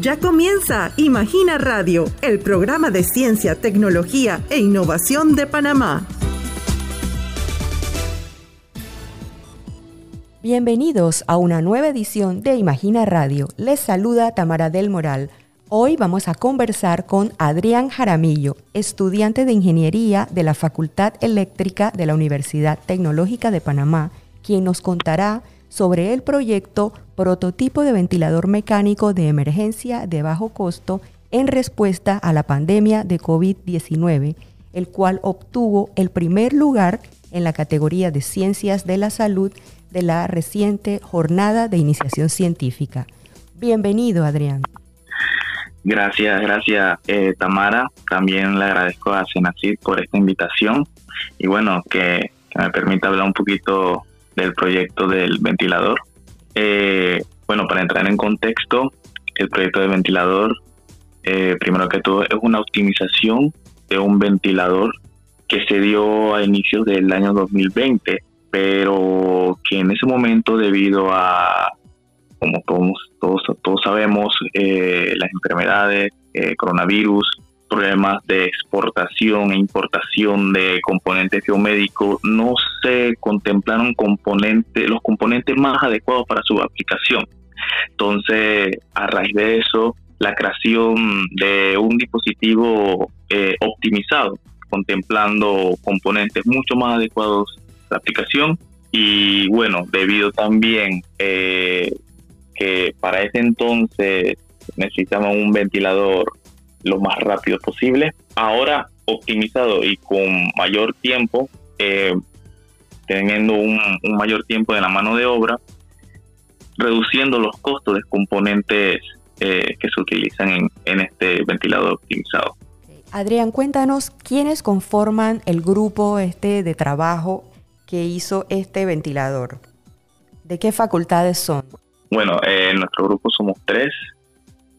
Ya comienza Imagina Radio, el programa de ciencia, tecnología e innovación de Panamá. Bienvenidos a una nueva edición de Imagina Radio. Les saluda Tamara del Moral. Hoy vamos a conversar con Adrián Jaramillo, estudiante de Ingeniería de la Facultad Eléctrica de la Universidad Tecnológica de Panamá, quien nos contará sobre el proyecto Prototipo de Ventilador Mecánico de Emergencia de Bajo Costo en respuesta a la pandemia de COVID-19, el cual obtuvo el primer lugar en la categoría de Ciencias de la Salud de la reciente Jornada de Iniciación Científica. Bienvenido, Adrián. Gracias, gracias eh, Tamara. También le agradezco a Senacid por esta invitación y bueno, que, me permita hablar un poquito del proyecto del ventilador. Eh, bueno, para entrar en contexto, el proyecto del ventilador, eh, primero que todo, es una optimización de un ventilador que se dio a inicios del año 2020, pero que en ese momento debido a como todos, todos, todos sabemos, eh, las enfermedades, eh, coronavirus, problemas de exportación e importación de componentes biomédicos, no se contemplaron componentes, los componentes más adecuados para su aplicación. Entonces, a raíz de eso, la creación de un dispositivo eh, optimizado, contemplando componentes mucho más adecuados a la aplicación y bueno, debido también eh, que para ese entonces necesitamos un ventilador lo más rápido posible. Ahora optimizado y con mayor tiempo, eh, teniendo un, mayor tiempo de la mano de obra, reduciendo los costos de componentes eh, que se utilizan en, en este ventilador optimizado. Adrián, cuéntanos quiénes conforman el grupo este de trabajo que hizo este ventilador. ¿De qué facultades son? Bueno, eh, en nuestro grupo somos tres,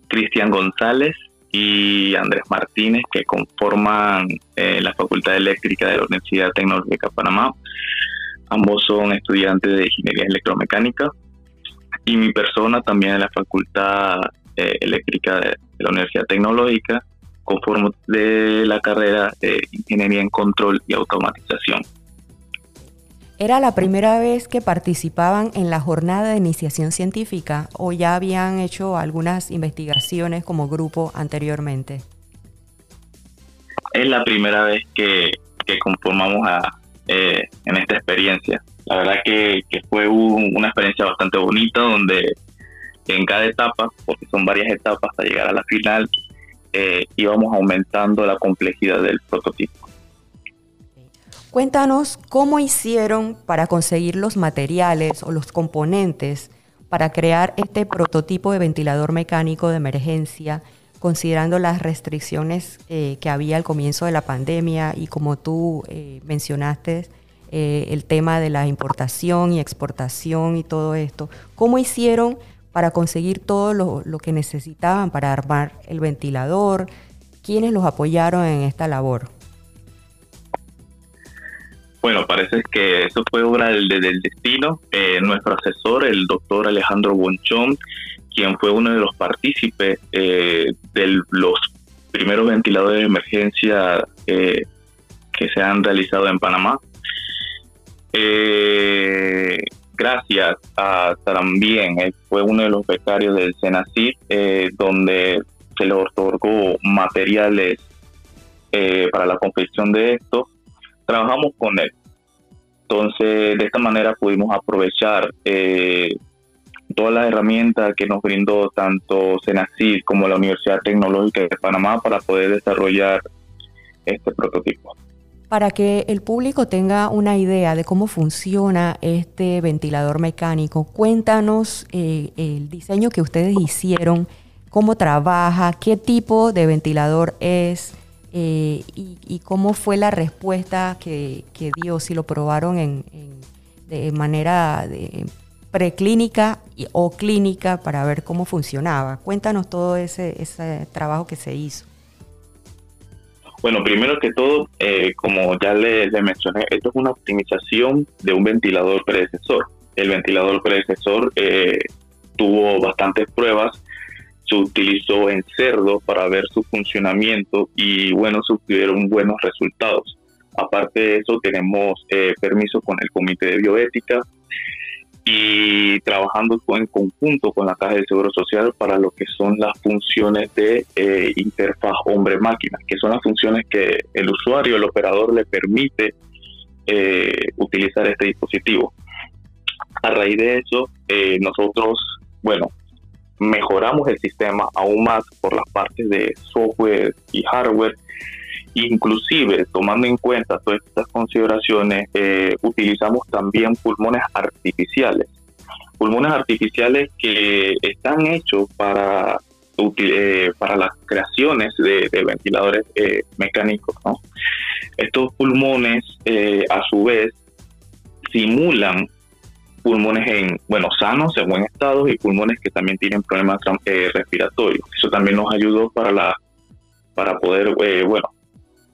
Cristian González y Andrés Martínez, que conforman eh, la Facultad Eléctrica de la Universidad Tecnológica de Panamá. Ambos son estudiantes de Ingeniería Electromecánica y mi persona también en la Facultad eh, Eléctrica de, la Universidad Tecnológica, conforme de la carrera de Ingeniería en Control y Automatización. ¿Era la primera vez que participaban en la jornada de iniciación científica o ya habían hecho algunas investigaciones como grupo anteriormente? Es la primera vez que, conformamos a, eh, en esta experiencia. La verdad que, fue una experiencia bastante bonita donde en cada etapa, porque son varias etapas hasta llegar a la final, eh, íbamos aumentando la complejidad del prototipo. Cuéntanos cómo hicieron para conseguir los materiales o los componentes para crear este prototipo de ventilador mecánico de emergencia, considerando las restricciones eh, que había al comienzo de la pandemia y como tú eh, mencionaste, eh, el tema de la importación y exportación y todo esto. ¿Cómo hicieron para conseguir todo lo, lo que necesitaban para armar el ventilador? ¿Quiénes los apoyaron en esta labor? Bueno, parece que eso fue obra del, destino. Eh, nuestro asesor, el doctor Alejandro Bonchón, quien fue uno de los partícipes eh, de los primeros ventiladores de emergencia eh, que se han realizado en Panamá. gracias a también, fue uno de los becarios del Senacid, donde se le otorgó materiales para la confección de esto trabajamos con él. Entonces, de esta manera pudimos aprovechar eh, todas las herramientas que nos brindó tanto Senacid como la Universidad Tecnológica de Panamá para poder desarrollar este prototipo. Para que el público tenga una idea de cómo funciona este ventilador mecánico, cuéntanos eh, el diseño que ustedes hicieron, cómo trabaja, qué tipo de ventilador es, eh, y, cómo fue la respuesta que, dio, si lo probaron en, de manera de preclínica o clínica para ver cómo funcionaba. Cuéntanos todo ese, ese trabajo que se hizo. Bueno, primero que todo, eh, como ya le, mencioné, esto es una optimización de un ventilador predecesor. El ventilador predecesor eh, tuvo bastantes pruebas se utilizó en cerdo para ver su funcionamiento y bueno, se obtuvieron buenos resultados. Aparte de eso, tenemos eh, permiso con el Comité de Bioética y trabajando en conjunto con la Caja de Seguro Social para lo que son las funciones de eh, interfaz hombre-máquina, que son las funciones que el usuario, el operador le permite eh, utilizar este dispositivo. A raíz de eso, nosotros, bueno, mejoramos el sistema aún más por las partes de software y hardware. Inclusive, tomando en cuenta todas estas consideraciones, eh, utilizamos también pulmones artificiales. Pulmones artificiales que están hechos para, eh, para las creaciones de, ventiladores eh, mecánicos. Estos pulmones, a su vez, simulan pulmones en, bueno, sanos, en buen estado y pulmones que también tienen problemas eh, respiratorios. Eso también nos ayudó para la para poder, eh, bueno,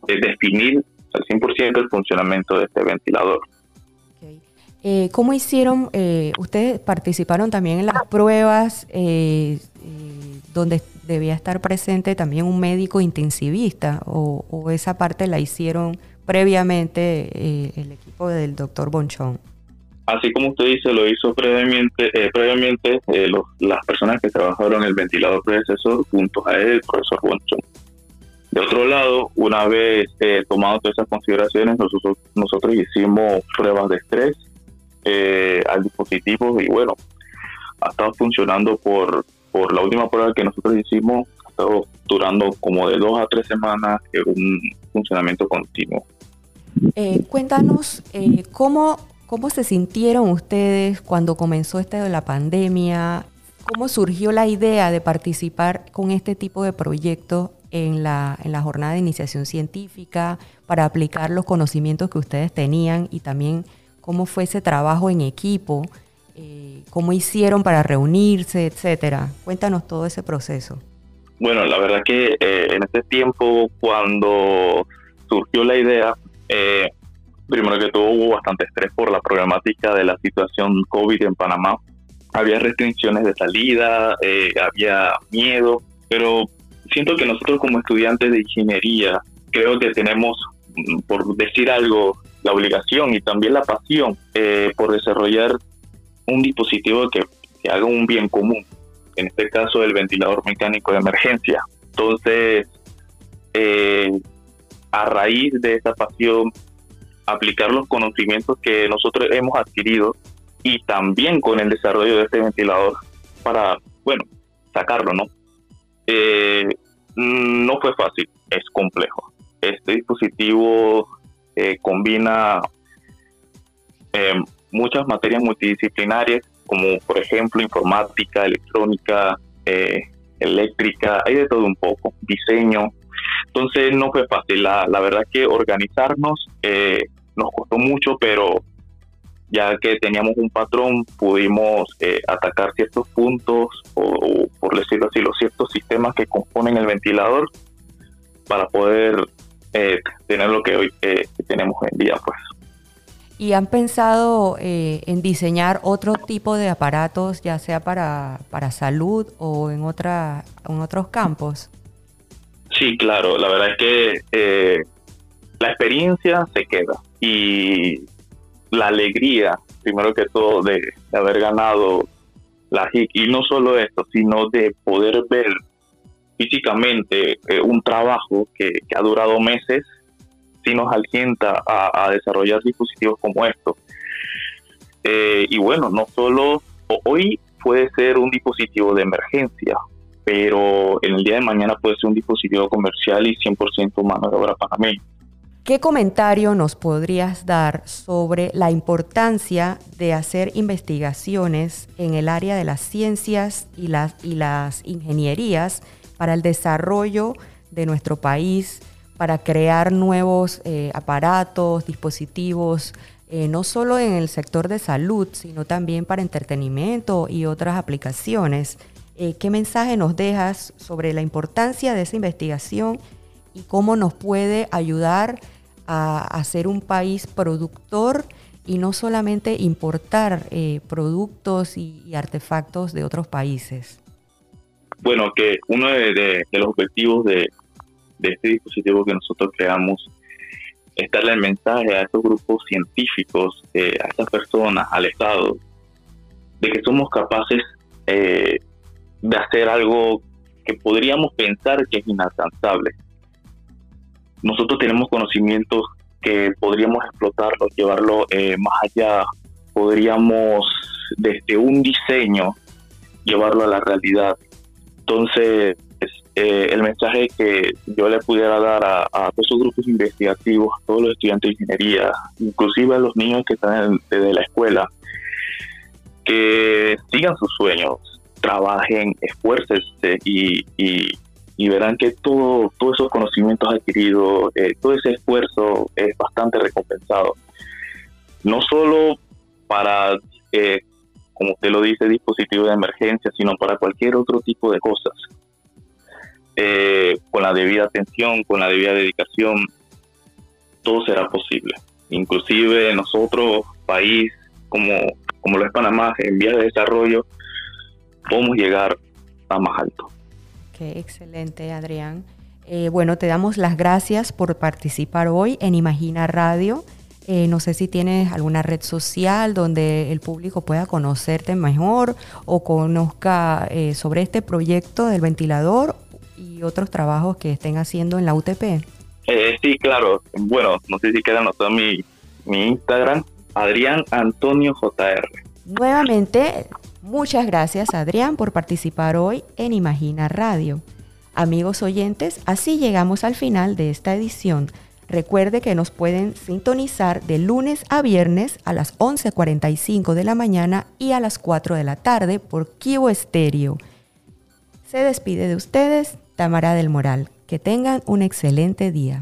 eh, definir al 100% el funcionamiento de este ventilador. ¿Cómo hicieron? ustedes participaron también en las pruebas donde debía estar presente también un médico intensivista o, o esa parte la hicieron previamente el equipo del doctor Bonchón así como usted dice, lo hizo previamente, eh, previamente eh, las personas que trabajaron el ventilador predecesor junto a él, el profesor Bonchón. De otro lado, una vez eh, tomado todas esas consideraciones, nosotros, nosotros hicimos pruebas de estrés al dispositivo y bueno, ha estado funcionando por, por la última prueba que nosotros hicimos, ha estado durando como de dos a tres semanas en un funcionamiento continuo. cuéntanos cómo ¿Cómo se sintieron ustedes cuando comenzó esto de la pandemia? ¿Cómo surgió la idea de participar con este tipo de proyectos en la, en la jornada de iniciación científica para aplicar los conocimientos que ustedes tenían y también cómo fue ese trabajo en equipo? Eh, ¿Cómo hicieron para reunirse, etcétera? Cuéntanos todo ese proceso. Bueno, la verdad que eh, en ese tiempo, cuando surgió la idea, eh, primero que todo hubo bastante estrés por la problemática de la situación COVID en Panamá. Había restricciones de salida, eh, había miedo, pero siento que nosotros como estudiantes de ingeniería creo que tenemos, mm, por decir algo, la obligación y también la pasión eh, por desarrollar un dispositivo que, haga un bien común, en este caso el ventilador mecánico de emergencia. Entonces, eh, a raíz de esa pasión aplicar los conocimientos que nosotros hemos adquirido y también con el desarrollo de este ventilador para, bueno, sacarlo, ¿no? Eh, no fue fácil, es complejo. Este dispositivo eh, combina eh, muchas materias multidisciplinarias, como por ejemplo informática, electrónica, eléctrica, hay de todo un poco, diseño. Entonces no fue fácil. La, la verdad que organizarnos nos costó mucho, pero ya que teníamos un patrón, pudimos eh, atacar ciertos puntos o, por decirlo así, los ciertos sistemas que componen el ventilador para poder eh, tener lo que hoy eh, tenemos hoy en día, pues. ¿Y han pensado en diseñar otro tipo de aparatos, ya sea para, para salud o en, otra, en otros campos? Sí, claro. La verdad es que la experiencia se queda y la alegría, primero que todo, de, haber ganado la HIC. Y no solo esto, sino de poder ver físicamente eh, un trabajo que, ha durado meses, si nos alienta a, desarrollar dispositivos como estos. Eh, y bueno, no solo hoy puede ser un dispositivo de emergencia, pero en el día de mañana puede ser un dispositivo comercial y 100% mano de obra mí. ¿Qué comentario nos podrías dar sobre la importancia de hacer investigaciones en el área de las ciencias y las, ingenierías para el desarrollo de nuestro país, para crear nuevos eh, aparatos, dispositivos, eh, no solo en el sector de salud, sino también para entretenimiento y otras aplicaciones? Eh, ¿Qué mensaje nos dejas sobre la importancia de esa investigación? Y cómo nos puede ayudar a, ser un país productor y no solamente importar eh, productos y, artefactos de otros países. bueno, que uno de, los objetivos de, este dispositivo que nosotros creamos es darle el mensaje a estos grupos científicos, eh, a estas personas, al Estado, de que somos capaces eh, de hacer algo que podríamos pensar que es inalcanzable. Nosotros tenemos conocimientos que podríamos explotarlo, llevarlo eh, más allá, podríamos desde un diseño llevarlo a la realidad. Entonces, eh, el mensaje que yo le pudiera dar a, todos esos grupos investigativos, a todos los estudiantes de ingeniería, inclusive a los niños que están desde la escuela, que sigan sus sueños, trabajen, esfuércense y, y, verán que todo, todos esos conocimientos adquiridos, eh, todo ese esfuerzo es bastante recompensado. No solo para, eh, como usted lo dice, dispositivos de emergencia, sino para cualquier otro tipo de cosas. Eh, con la debida atención, con la debida dedicación, todo será posible. Inclusive nosotros, país como, como lo es Panamá, en vías de desarrollo, podemos llegar a más alto. Qué excelente, Adrián. Eh, bueno, te damos las gracias por participar hoy en Imagina Radio. Eh, no sé si tienes alguna red social donde el público pueda conocerte mejor o conozca eh, sobre este proyecto del ventilador y otros trabajos que estén haciendo en la UTP. sí, claro. Bueno, no sé si queda anotar mi, mi Instagram, Adrián Antonio JR. Nuevamente, Muchas gracias Adrián por participar hoy en Imagina Radio. Amigos oyentes, así llegamos al final de esta edición. Recuerde que nos pueden sintonizar de lunes a viernes a las 11.45 de la mañana y a las 4 de la tarde por Kibo Estéreo. Se despide de ustedes Tamara del Moral. Que tengan un excelente día.